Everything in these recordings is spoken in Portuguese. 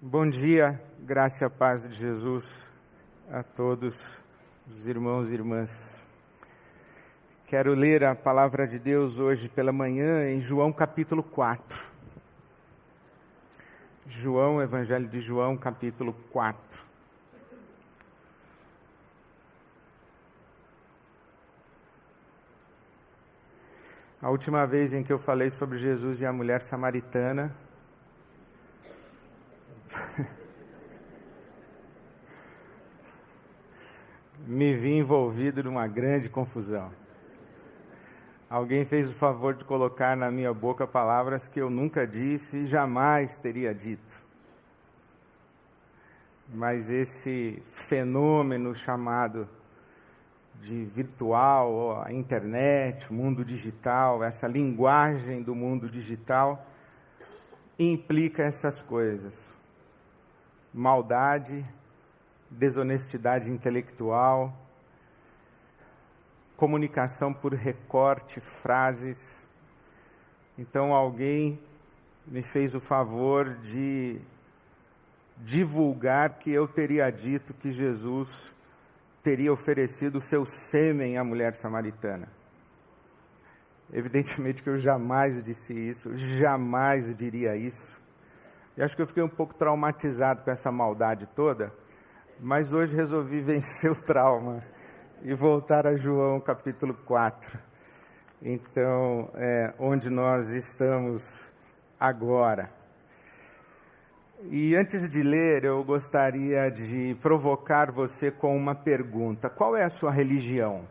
Bom dia, graça e paz de Jesus a todos os irmãos e irmãs. Quero ler a palavra de Deus hoje pela manhã em João capítulo 4. João, Evangelho de João, capítulo 4. A última vez em que eu falei sobre Jesus e a mulher samaritana, me vi envolvido numa grande confusão. Alguém fez o favor de colocar na minha boca palavras que eu nunca disse e jamais teria dito. Mas esse fenômeno chamado de virtual, a internet, mundo digital, essa linguagem do mundo digital, implica essas coisas: maldade, desonestidade intelectual, comunicação por recorte, frases. Então alguém me fez o favor de divulgar que eu teria dito que Jesus teria oferecido o seu sêmen à mulher samaritana. Evidentemente que eu jamais disse isso, jamais diria isso. E acho que eu fiquei um pouco traumatizado com essa maldade toda, mas hoje resolvi vencer o trauma e voltar a João capítulo 4. Então, é, onde nós estamos agora. E antes de ler, eu gostaria de provocar você com uma pergunta: qual é a sua religião?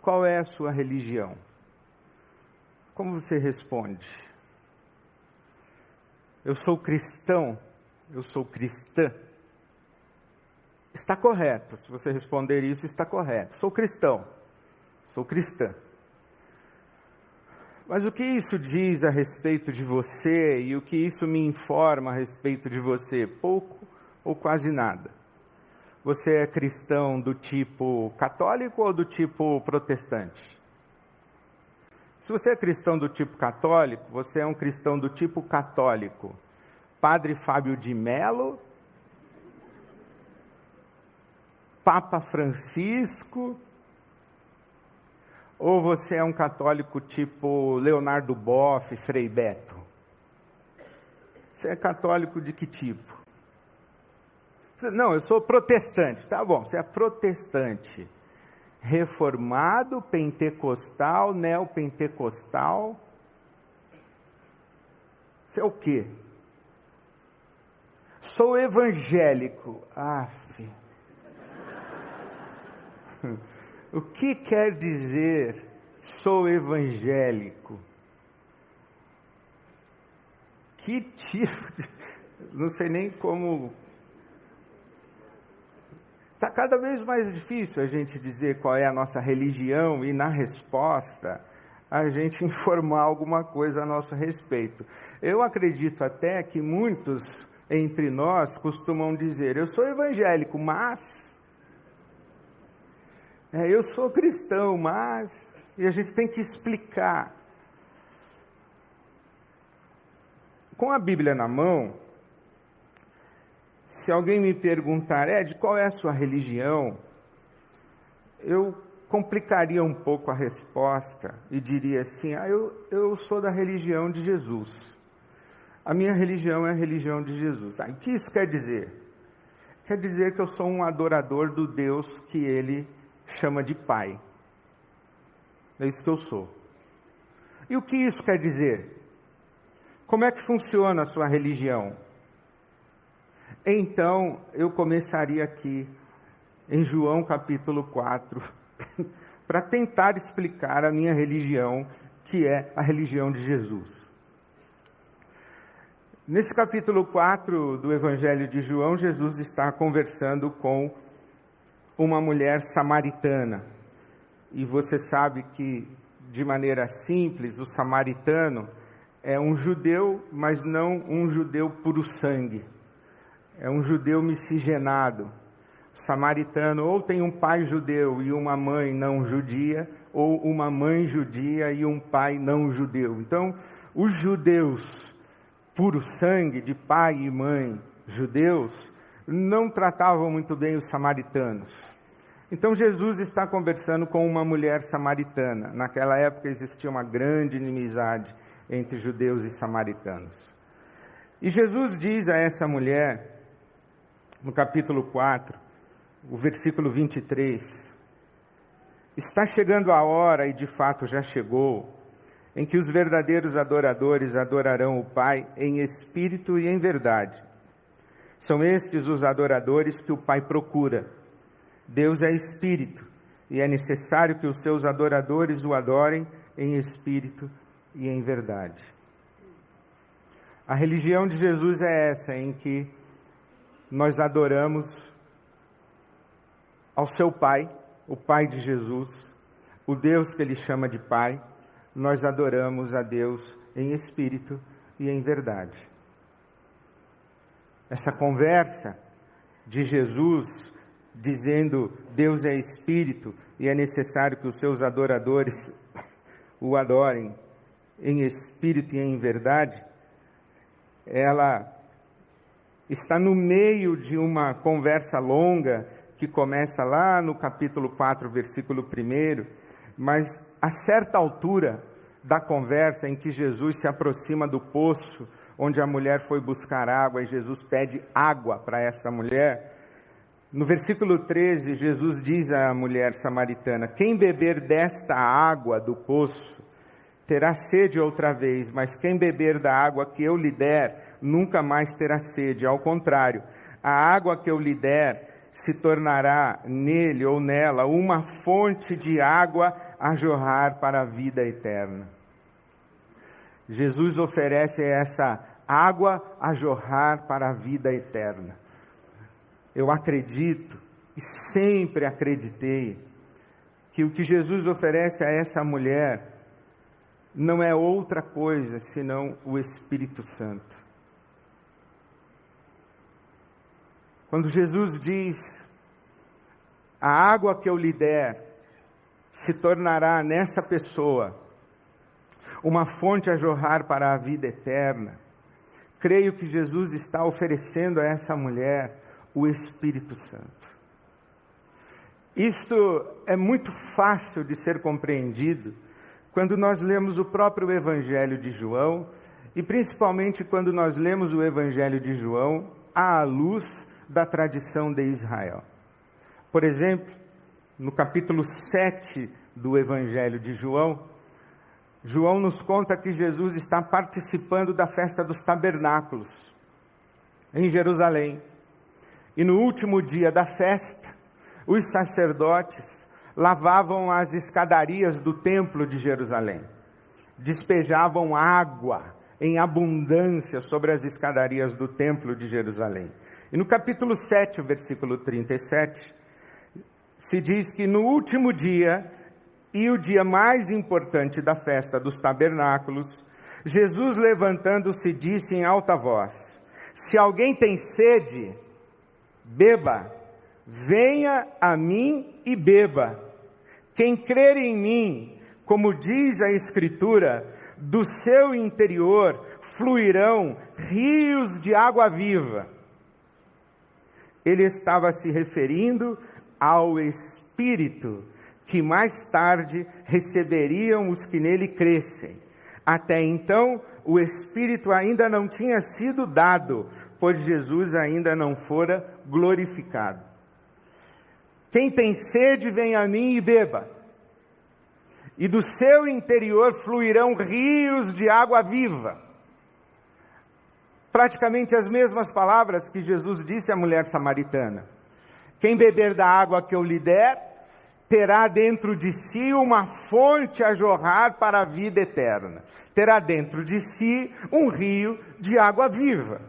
Qual é a sua religião? Como você responde? Eu sou cristão, eu sou cristã. Está correto, se você responder isso, está correto. Sou cristão, sou cristã. Mas o que isso diz a respeito de você e o que isso me informa a respeito de você? Pouco ou quase nada. Você é cristão do tipo católico ou do tipo protestante? Se você é cristão do tipo católico, você é um cristão do tipo católico. Padre Fábio de Melo, Papa Francisco, ou você é um católico tipo Leonardo Boff, Frei Beto? Você é católico de que tipo? Não, eu sou protestante. Tá bom, você é protestante. Reformado, pentecostal, neopentecostal. Você é o quê? Sou evangélico. Aff. O que quer dizer sou evangélico? Que tipo de. Não sei nem como. Está cada vez mais difícil a gente dizer qual é a nossa religião e, na resposta, a gente informar alguma coisa a nosso respeito. Eu acredito até que muitos entre nós costumam dizer: Eu sou evangélico, mas é, eu sou cristão, mas. E a gente tem que explicar. Com a Bíblia na mão, se alguém me perguntar, Ed, qual é a sua religião? Eu complicaria um pouco a resposta e diria assim: ah, eu, eu sou da religião de Jesus. A minha religião é a religião de Jesus. Ah, o que isso quer dizer? Quer dizer que eu sou um adorador do Deus que ele chama de pai. É isso que eu sou. E o que isso quer dizer? Como é que funciona a sua religião? Então, eu começaria aqui em João capítulo 4, para tentar explicar a minha religião, que é a religião de Jesus. Nesse capítulo 4 do Evangelho de João, Jesus está conversando com uma mulher samaritana. E você sabe que, de maneira simples, o samaritano é um judeu, mas não um judeu puro sangue. É um judeu miscigenado. O samaritano ou tem um pai judeu e uma mãe não judia, ou uma mãe judia e um pai não judeu. Então, os judeus puro sangue, de pai e mãe judeus, não tratavam muito bem os samaritanos. Então Jesus está conversando com uma mulher samaritana. Naquela época existia uma grande inimizade entre judeus e samaritanos. E Jesus diz a essa mulher, no capítulo 4, o versículo 23, Está chegando a hora, e de fato já chegou, em que os verdadeiros adoradores adorarão o Pai em espírito e em verdade. São estes os adoradores que o Pai procura. Deus é espírito, e é necessário que os seus adoradores o adorem em espírito e em verdade. A religião de Jesus é essa, em que nós adoramos ao seu Pai o Pai de Jesus, o Deus que ele chama de Pai, nós adoramos a Deus em espírito e em verdade. Essa conversa de Jesus dizendo Deus é espírito e é necessário que os seus adoradores o adorem em espírito e em verdade, ela está no meio de uma conversa longa que começa lá no capítulo 4, versículo 1, mas a certa altura da conversa em que Jesus se aproxima do poço onde a mulher foi buscar água e Jesus pede água para essa mulher, no versículo 13, Jesus diz à mulher samaritana: Quem beber desta água do poço terá sede outra vez, mas quem beber da água que eu lhe der nunca mais terá sede. Ao contrário, a água que eu lhe der se tornará nele ou nela uma fonte de água a jorrar para a vida eterna. Jesus oferece essa água a jorrar para a vida eterna. Eu acredito e sempre acreditei que o que Jesus oferece a essa mulher não é outra coisa senão o Espírito Santo. Quando Jesus diz: A água que eu lhe der se tornará nessa pessoa uma fonte a jorrar para a vida eterna. Creio que Jesus está oferecendo a essa mulher o Espírito Santo. Isto é muito fácil de ser compreendido quando nós lemos o próprio Evangelho de João e principalmente quando nós lemos o Evangelho de João à luz da tradição de Israel. Por exemplo, no capítulo 7 do Evangelho de João, João nos conta que Jesus está participando da festa dos tabernáculos em Jerusalém. E no último dia da festa, os sacerdotes lavavam as escadarias do templo de Jerusalém, despejavam água em abundância sobre as escadarias do templo de Jerusalém. E no capítulo 7, versículo 37, se diz que no último dia, e o dia mais importante da festa dos tabernáculos, Jesus levantando-se disse em alta voz: Se alguém tem sede, beba, venha a mim e beba. Quem crer em mim, como diz a Escritura, do seu interior fluirão rios de água viva ele estava se referindo ao Espírito que mais tarde receberiam os que nele crescem. Até então, o Espírito ainda não tinha sido dado, pois Jesus ainda não fora glorificado. Quem tem sede, vem a mim e beba. E do seu interior fluirão rios de água viva praticamente as mesmas palavras que Jesus disse à mulher samaritana: Quem beber da água que eu lhe der, terá dentro de si uma fonte a jorrar para a vida eterna. Terá dentro de si um rio de água viva.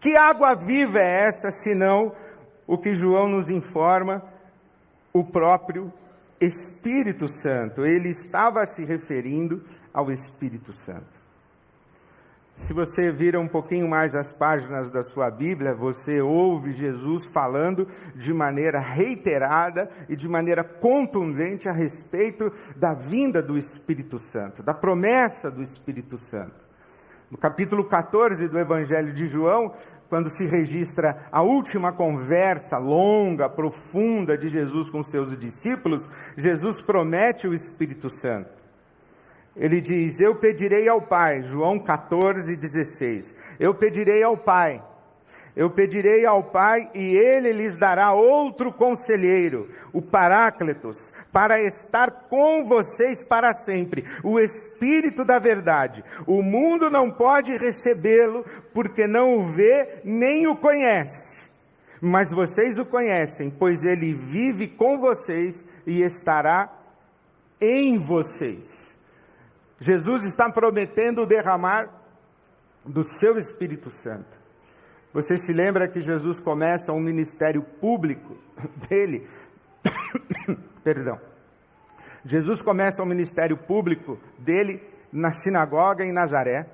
Que água viva é essa, senão o que João nos informa, o próprio Espírito Santo? Ele estava se referindo ao Espírito Santo. Se você vira um pouquinho mais as páginas da sua Bíblia, você ouve Jesus falando de maneira reiterada e de maneira contundente a respeito da vinda do Espírito Santo, da promessa do Espírito Santo. No capítulo 14 do Evangelho de João, quando se registra a última conversa longa, profunda de Jesus com seus discípulos, Jesus promete o Espírito Santo. Ele diz: Eu pedirei ao Pai, João 14, 16. Eu pedirei ao Pai eu pedirei ao Pai e ele lhes dará outro conselheiro, o Paráclitos, para estar com vocês para sempre, o Espírito da Verdade. O mundo não pode recebê-lo porque não o vê nem o conhece. Mas vocês o conhecem, pois ele vive com vocês e estará em vocês. Jesus está prometendo derramar do seu Espírito Santo. Você se lembra que Jesus começa um ministério público dele? Perdão. Jesus começa o um ministério público dele na sinagoga em Nazaré,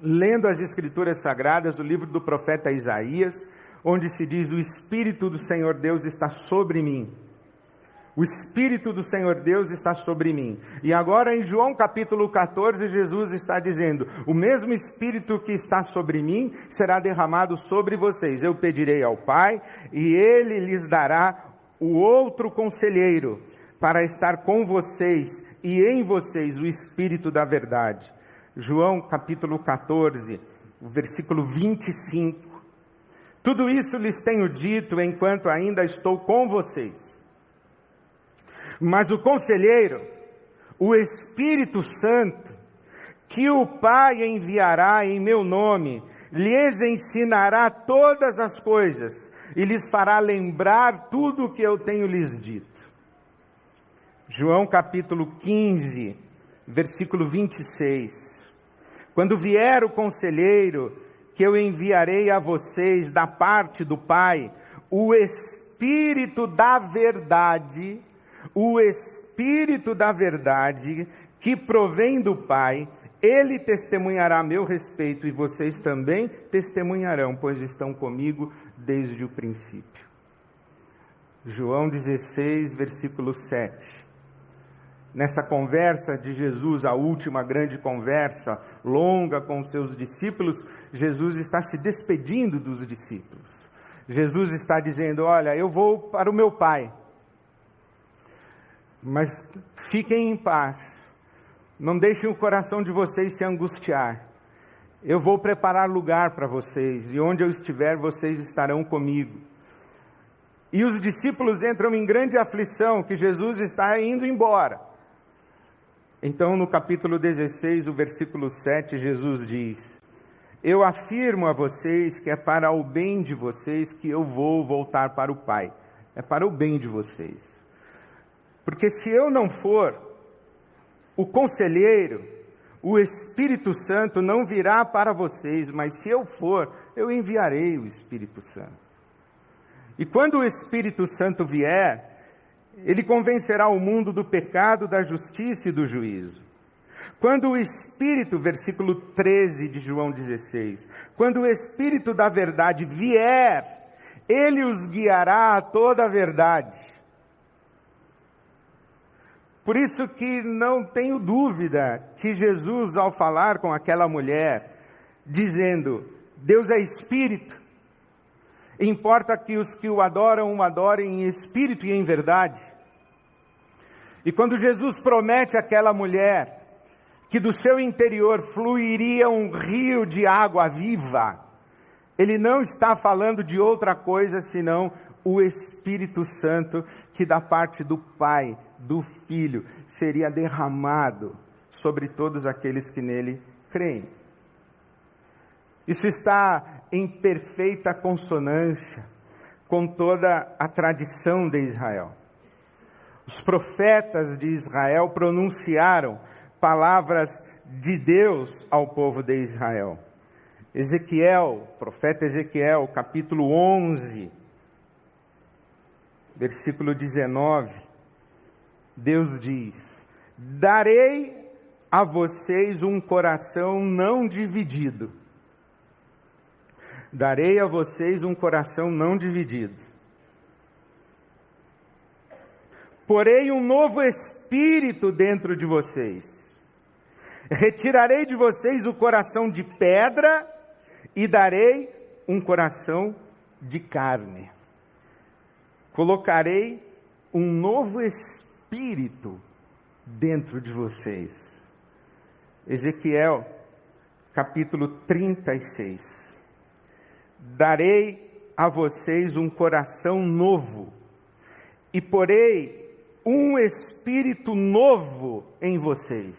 lendo as escrituras sagradas do livro do profeta Isaías, onde se diz: O Espírito do Senhor Deus está sobre mim o Espírito do Senhor Deus está sobre mim. E agora em João capítulo 14, Jesus está dizendo: O mesmo Espírito que está sobre mim será derramado sobre vocês. Eu pedirei ao Pai e ele lhes dará o outro conselheiro para estar com vocês e em vocês o Espírito da verdade. João capítulo 14, versículo 25. Tudo isso lhes tenho dito enquanto ainda estou com vocês. Mas o conselheiro, o Espírito Santo, que o Pai enviará em meu nome, lhes ensinará todas as coisas e lhes fará lembrar tudo o que eu tenho lhes dito. João capítulo 15, versículo 26. Quando vier o conselheiro, que eu enviarei a vocês da parte do Pai, o Espírito da Verdade, o Espírito da Verdade, que provém do Pai, ele testemunhará a meu respeito e vocês também testemunharão, pois estão comigo desde o princípio. João 16, versículo 7. Nessa conversa de Jesus, a última grande conversa, longa com seus discípulos, Jesus está se despedindo dos discípulos. Jesus está dizendo: Olha, eu vou para o meu Pai mas fiquem em paz. Não deixem o coração de vocês se angustiar. Eu vou preparar lugar para vocês, e onde eu estiver, vocês estarão comigo. E os discípulos entram em grande aflição, que Jesus está indo embora. Então, no capítulo 16, o versículo 7, Jesus diz: Eu afirmo a vocês que é para o bem de vocês que eu vou voltar para o Pai. É para o bem de vocês. Porque se eu não for, o conselheiro, o Espírito Santo não virá para vocês, mas se eu for, eu enviarei o Espírito Santo. E quando o Espírito Santo vier, ele convencerá o mundo do pecado, da justiça e do juízo. Quando o Espírito, versículo 13 de João 16, quando o Espírito da verdade vier, ele os guiará a toda a verdade por isso que não tenho dúvida que Jesus, ao falar com aquela mulher, dizendo: Deus é espírito, importa que os que o adoram o adorem em espírito e em verdade. E quando Jesus promete àquela mulher que do seu interior fluiria um rio de água viva, ele não está falando de outra coisa senão o Espírito Santo que da parte do Pai do Filho seria derramado sobre todos aqueles que nele creem. Isso está em perfeita consonância com toda a tradição de Israel. Os profetas de Israel pronunciaram palavras de Deus ao povo de Israel. Ezequiel, profeta Ezequiel, capítulo 11, versículo 19 Deus diz: Darei a vocês um coração não dividido. Darei a vocês um coração não dividido. Porei um novo espírito dentro de vocês. Retirarei de vocês o coração de pedra e darei um coração de carne. Colocarei um novo espírito dentro de vocês. Ezequiel, capítulo 36. Darei a vocês um coração novo e porei um espírito novo em vocês.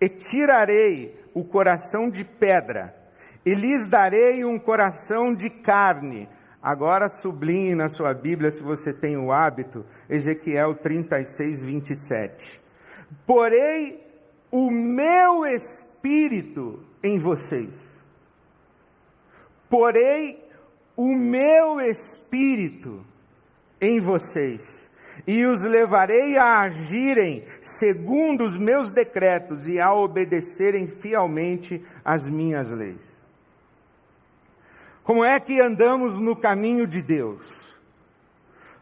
E tirarei o coração de pedra e lhes darei um coração de carne. Agora sublinhe na sua Bíblia, se você tem o hábito, Ezequiel 36, 27. Porei o meu espírito em vocês. Porei o meu espírito em vocês e os levarei a agirem segundo os meus decretos e a obedecerem fielmente às minhas leis. Como é que andamos no caminho de Deus?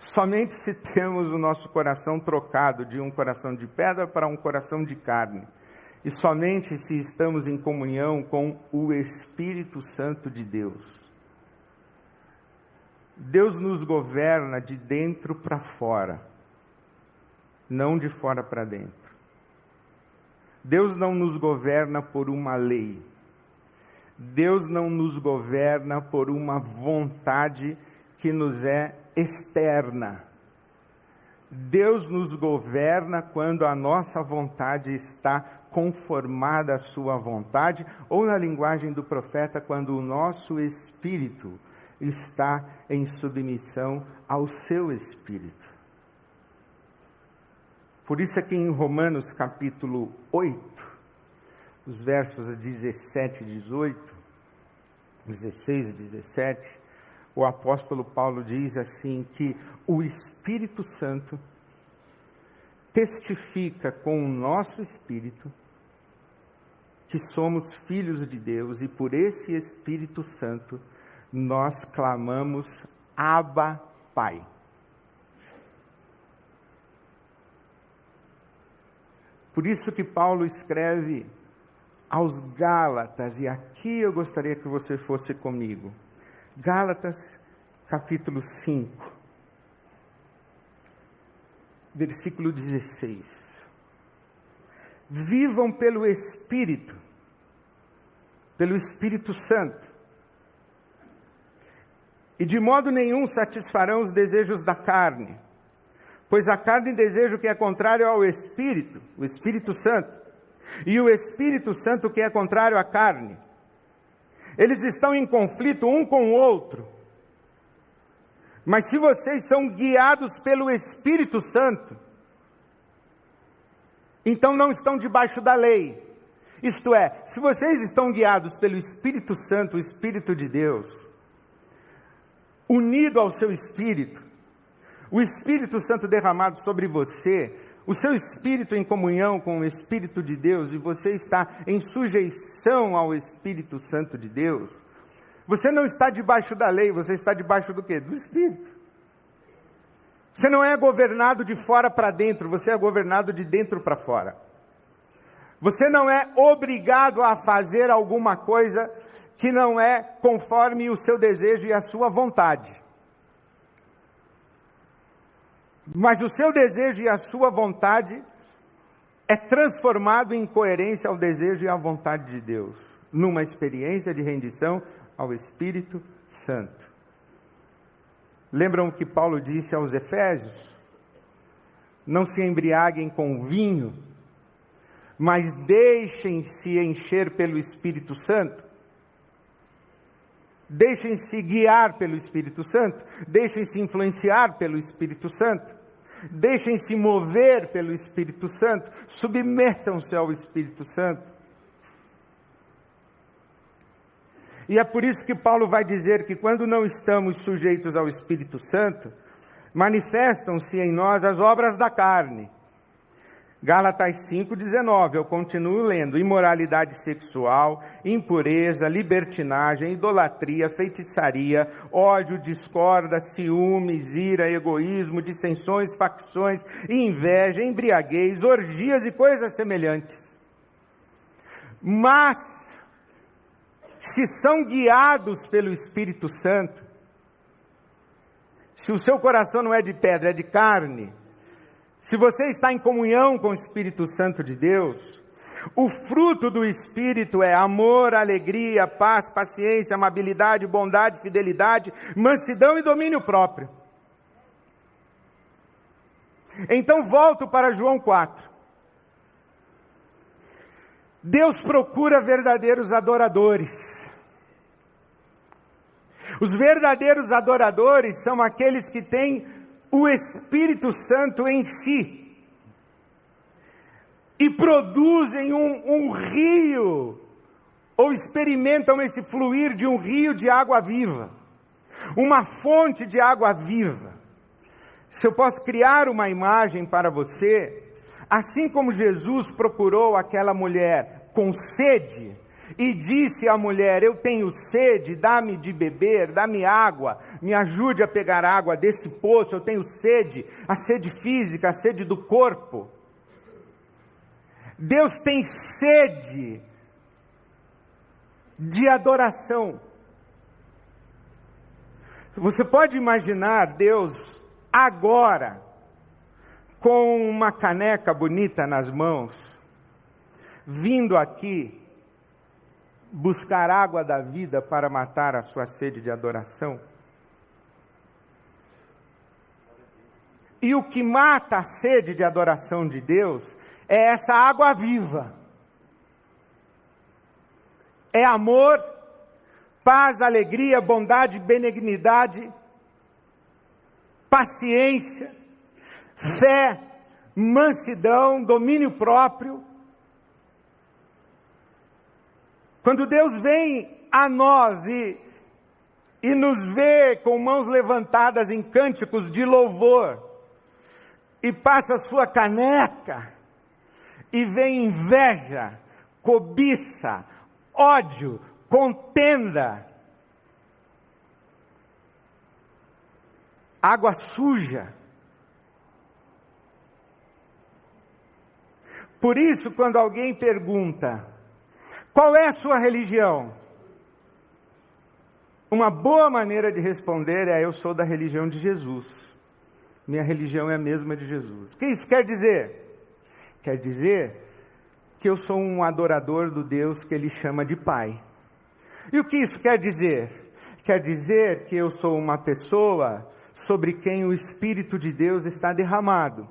Somente se temos o nosso coração trocado de um coração de pedra para um coração de carne. E somente se estamos em comunhão com o Espírito Santo de Deus. Deus nos governa de dentro para fora, não de fora para dentro. Deus não nos governa por uma lei. Deus não nos governa por uma vontade que nos é externa. Deus nos governa quando a nossa vontade está conformada à sua vontade, ou na linguagem do profeta, quando o nosso espírito está em submissão ao seu espírito. Por isso aqui em Romanos capítulo 8, os versos 17 e 18, 16 e 17, o apóstolo Paulo diz assim que o Espírito Santo testifica com o nosso espírito que somos filhos de Deus e por esse Espírito Santo nós clamamos Abba, Pai. Por isso que Paulo escreve aos Gálatas, e aqui eu gostaria que você fosse comigo. Gálatas, capítulo 5, versículo 16. Vivam pelo Espírito, pelo Espírito Santo e de modo nenhum satisfarão os desejos da carne, pois a carne deseja o que é contrário ao Espírito, o Espírito Santo, e o Espírito Santo que é contrário à carne. Eles estão em conflito um com o outro. Mas se vocês são guiados pelo Espírito Santo, então não estão debaixo da lei. Isto é, se vocês estão guiados pelo Espírito Santo, o Espírito de Deus, unido ao seu espírito, o Espírito Santo derramado sobre você, o seu espírito em comunhão com o Espírito de Deus e você está em sujeição ao Espírito Santo de Deus, você não está debaixo da lei, você está debaixo do quê? Do Espírito. Você não é governado de fora para dentro, você é governado de dentro para fora. Você não é obrigado a fazer alguma coisa que não é conforme o seu desejo e a sua vontade. Mas o seu desejo e a sua vontade é transformado em coerência ao desejo e à vontade de Deus, numa experiência de rendição ao Espírito Santo. Lembram o que Paulo disse aos Efésios? Não se embriaguem com vinho, mas deixem-se encher pelo Espírito Santo. Deixem-se guiar pelo Espírito Santo, deixem-se influenciar pelo Espírito Santo, deixem-se mover pelo Espírito Santo, submetam-se ao Espírito Santo. E é por isso que Paulo vai dizer que quando não estamos sujeitos ao Espírito Santo, manifestam-se em nós as obras da carne Gálatas 5,19, eu continuo lendo: imoralidade sexual, impureza, libertinagem, idolatria, feitiçaria, ódio, discorda, ciúmes, ira, egoísmo, dissensões, facções, inveja, embriaguez, orgias e coisas semelhantes. Mas, se são guiados pelo Espírito Santo, se o seu coração não é de pedra, é de carne, se você está em comunhão com o Espírito Santo de Deus, o fruto do Espírito é amor, alegria, paz, paciência, amabilidade, bondade, fidelidade, mansidão e domínio próprio. Então volto para João 4. Deus procura verdadeiros adoradores. Os verdadeiros adoradores são aqueles que têm o Espírito Santo em si e produzem um, um rio, ou experimentam esse fluir de um rio de água viva, uma fonte de água viva. Se eu posso criar uma imagem para você, assim como Jesus procurou aquela mulher com sede, e disse à mulher: Eu tenho sede, dá-me de beber, dá-me água, me ajude a pegar água desse poço, eu tenho sede, a sede física, a sede do corpo. Deus tem sede de adoração. Você pode imaginar Deus agora, com uma caneca bonita nas mãos, vindo aqui buscar água da vida para matar a sua sede de adoração? E o que mata a sede de adoração de Deus é essa água viva. É amor, paz, alegria, bondade, benignidade, paciência, fé, mansidão, domínio próprio. Quando Deus vem a nós e, e nos vê com mãos levantadas em cânticos de louvor, e passa a sua caneca, e vem inveja, cobiça, ódio, contenda, água suja. Por isso, quando alguém pergunta, qual é a sua religião? Uma boa maneira de responder é: Eu sou da religião de Jesus. Minha religião é a mesma de Jesus. O que isso quer dizer? Quer dizer que eu sou um adorador do Deus que ele chama de Pai. E o que isso quer dizer? Quer dizer que eu sou uma pessoa sobre quem o Espírito de Deus está derramado.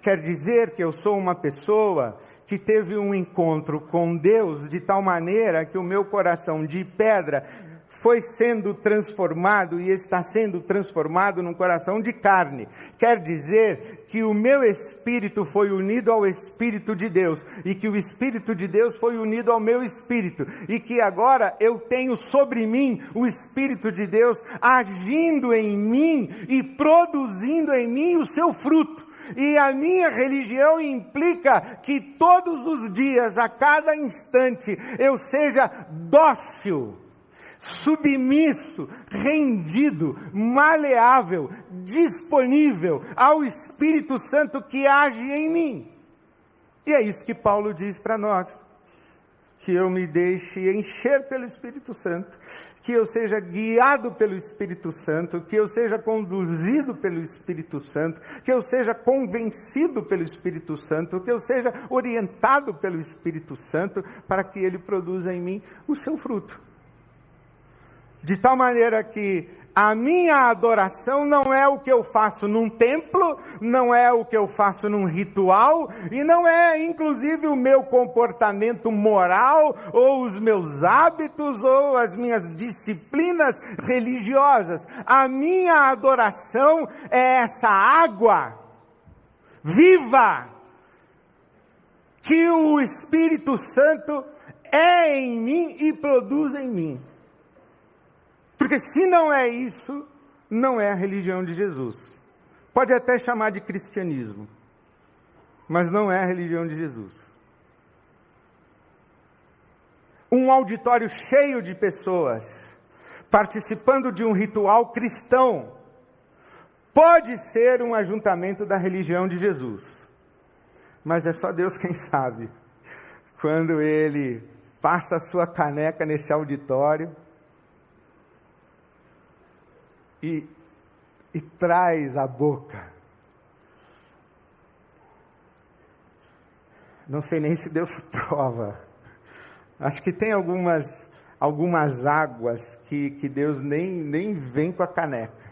Quer dizer que eu sou uma pessoa que teve um encontro com Deus de tal maneira que o meu coração de pedra foi sendo transformado e está sendo transformado num coração de carne. Quer dizer que o meu espírito foi unido ao Espírito de Deus e que o Espírito de Deus foi unido ao meu espírito e que agora eu tenho sobre mim o Espírito de Deus agindo em mim e produzindo em mim o seu fruto. E a minha religião implica que todos os dias, a cada instante, eu seja dócil submisso, rendido, maleável, disponível ao Espírito Santo que age em mim. E é isso que Paulo diz para nós. Que eu me deixe encher pelo Espírito Santo, que eu seja guiado pelo Espírito Santo, que eu seja conduzido pelo Espírito Santo, que eu seja convencido pelo Espírito Santo, que eu seja orientado pelo Espírito Santo, para que ele produza em mim o seu fruto. De tal maneira que a minha adoração não é o que eu faço num templo, não é o que eu faço num ritual, e não é inclusive o meu comportamento moral, ou os meus hábitos, ou as minhas disciplinas religiosas. A minha adoração é essa água viva que o Espírito Santo é em mim e produz em mim. Porque se não é isso, não é a religião de Jesus. Pode até chamar de cristianismo, mas não é a religião de Jesus. Um auditório cheio de pessoas participando de um ritual cristão pode ser um ajuntamento da religião de Jesus, mas é só Deus quem sabe. quando ele passa a sua caneca nesse auditório e, e traz a boca. Não sei nem se Deus prova. Acho que tem algumas, algumas águas que, que Deus nem, nem vem com a caneca.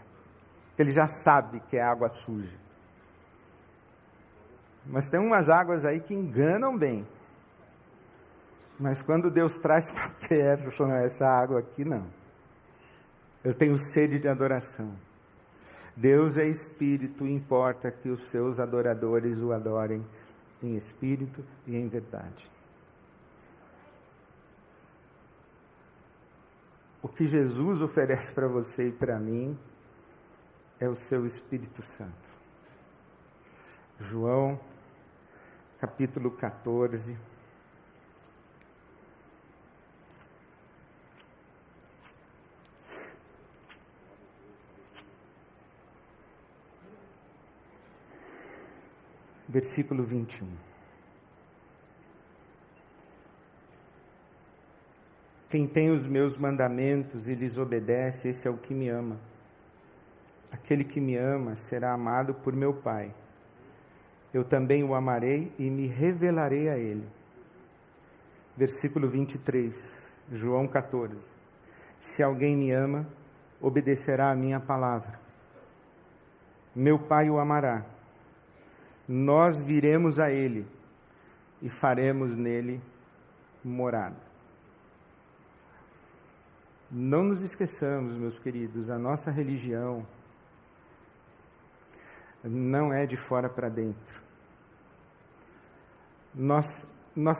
Ele já sabe que é água suja. Mas tem umas águas aí que enganam bem. Mas quando Deus traz para perto, essa água aqui não. Eu tenho sede de adoração. Deus é espírito, importa que os seus adoradores o adorem em espírito e em verdade. O que Jesus oferece para você e para mim é o seu Espírito Santo. João, capítulo 14. Versículo 21. Quem tem os meus mandamentos e lhes obedece, esse é o que me ama. Aquele que me ama será amado por meu Pai. Eu também o amarei e me revelarei a ele. Versículo 23, João 14. Se alguém me ama, obedecerá a minha palavra. Meu Pai o amará nós viremos a Ele e faremos nele morada. Não nos esqueçamos, meus queridos, a nossa religião não é de fora para dentro. Nós, nós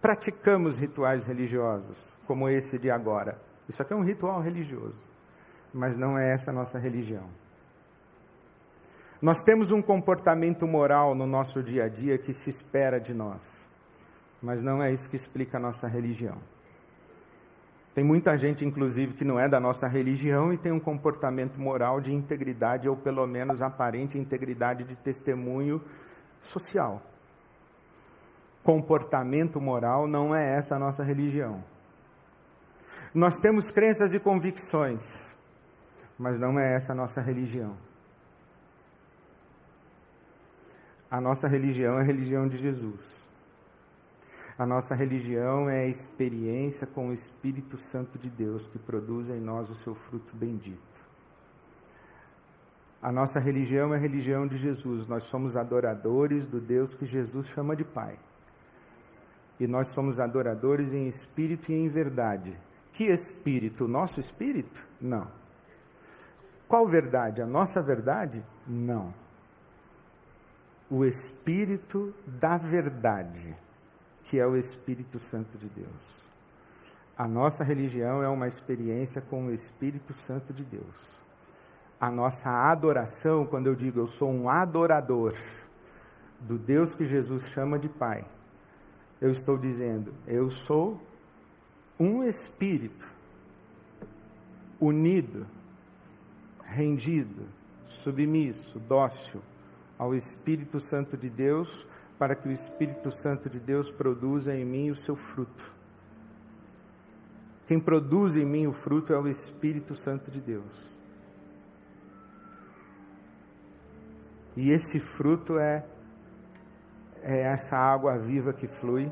praticamos rituais religiosos, como esse de agora. Isso aqui é um ritual religioso, mas não é essa a nossa religião. Nós temos um comportamento moral no nosso dia a dia que se espera de nós, mas não é isso que explica a nossa religião. Tem muita gente, inclusive, que não é da nossa religião e tem um comportamento moral de integridade, ou pelo menos aparente integridade de testemunho social. Comportamento moral não é essa a nossa religião. Nós temos crenças e convicções, mas não é essa a nossa religião. A nossa religião é a religião de Jesus. A nossa religião é a experiência com o Espírito Santo de Deus que produz em nós o seu fruto bendito. A nossa religião é a religião de Jesus. Nós somos adoradores do Deus que Jesus chama de Pai. E nós somos adoradores em espírito e em verdade. Que espírito? O nosso espírito? Não. Qual verdade? A nossa verdade? Não o Espírito da Verdade, que é o Espírito Santo de Deus. A nossa religião é uma experiência com o Espírito Santo de Deus. A nossa adoração, quando eu digo eu sou um adorador do Deus que Jesus chama de Pai, eu estou dizendo, eu sou um espírito unido, rendido, submisso, dócil ao Espírito Santo de Deus, para que o Espírito Santo de Deus produza em mim o seu fruto. Quem produz em mim o fruto é o Espírito Santo de Deus. E esse fruto é, é essa água viva que flui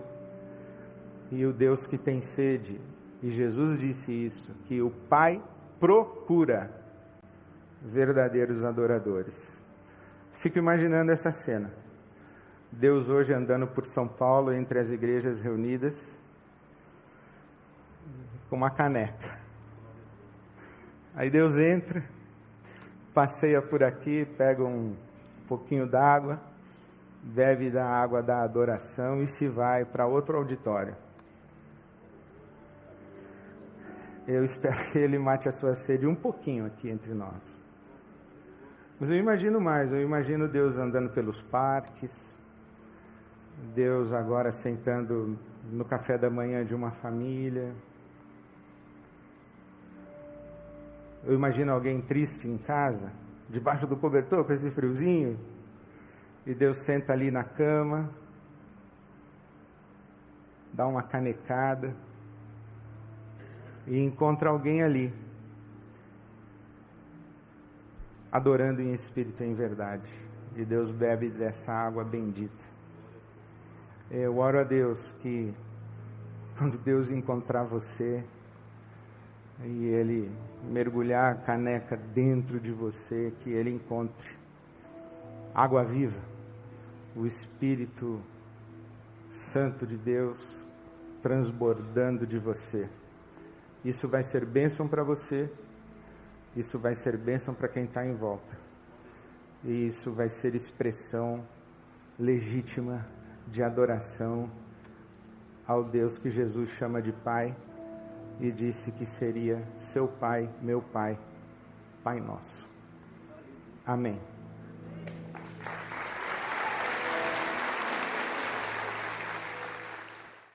e o Deus que tem sede. E Jesus disse isso, que o Pai procura verdadeiros adoradores. Fico imaginando essa cena. Deus hoje andando por São Paulo, entre as igrejas reunidas, com uma caneca. Aí Deus entra, passeia por aqui, pega um pouquinho d'água, bebe da água da adoração e se vai para outro auditório. Eu espero que ele mate a sua sede um pouquinho aqui entre nós. Mas eu imagino mais, eu imagino Deus andando pelos parques, Deus agora sentando no café da manhã de uma família. Eu imagino alguém triste em casa, debaixo do cobertor com esse friozinho, e Deus senta ali na cama. dá uma canecada e encontra alguém ali, adorando em espírito e em verdade. E Deus bebe dessa água bendita. Eu oro a Deus que quando Deus encontrar você e Ele mergulhar a caneca dentro de você, que Ele encontre água viva, o Espírito Santo de Deus transbordando de você. Isso vai ser bênção para você, isso vai ser bênção para quem está em volta. E isso vai ser expressão legítima de adoração ao Deus que Jesus chama de Pai e disse que seria seu Pai, meu Pai, Pai nosso. Amém.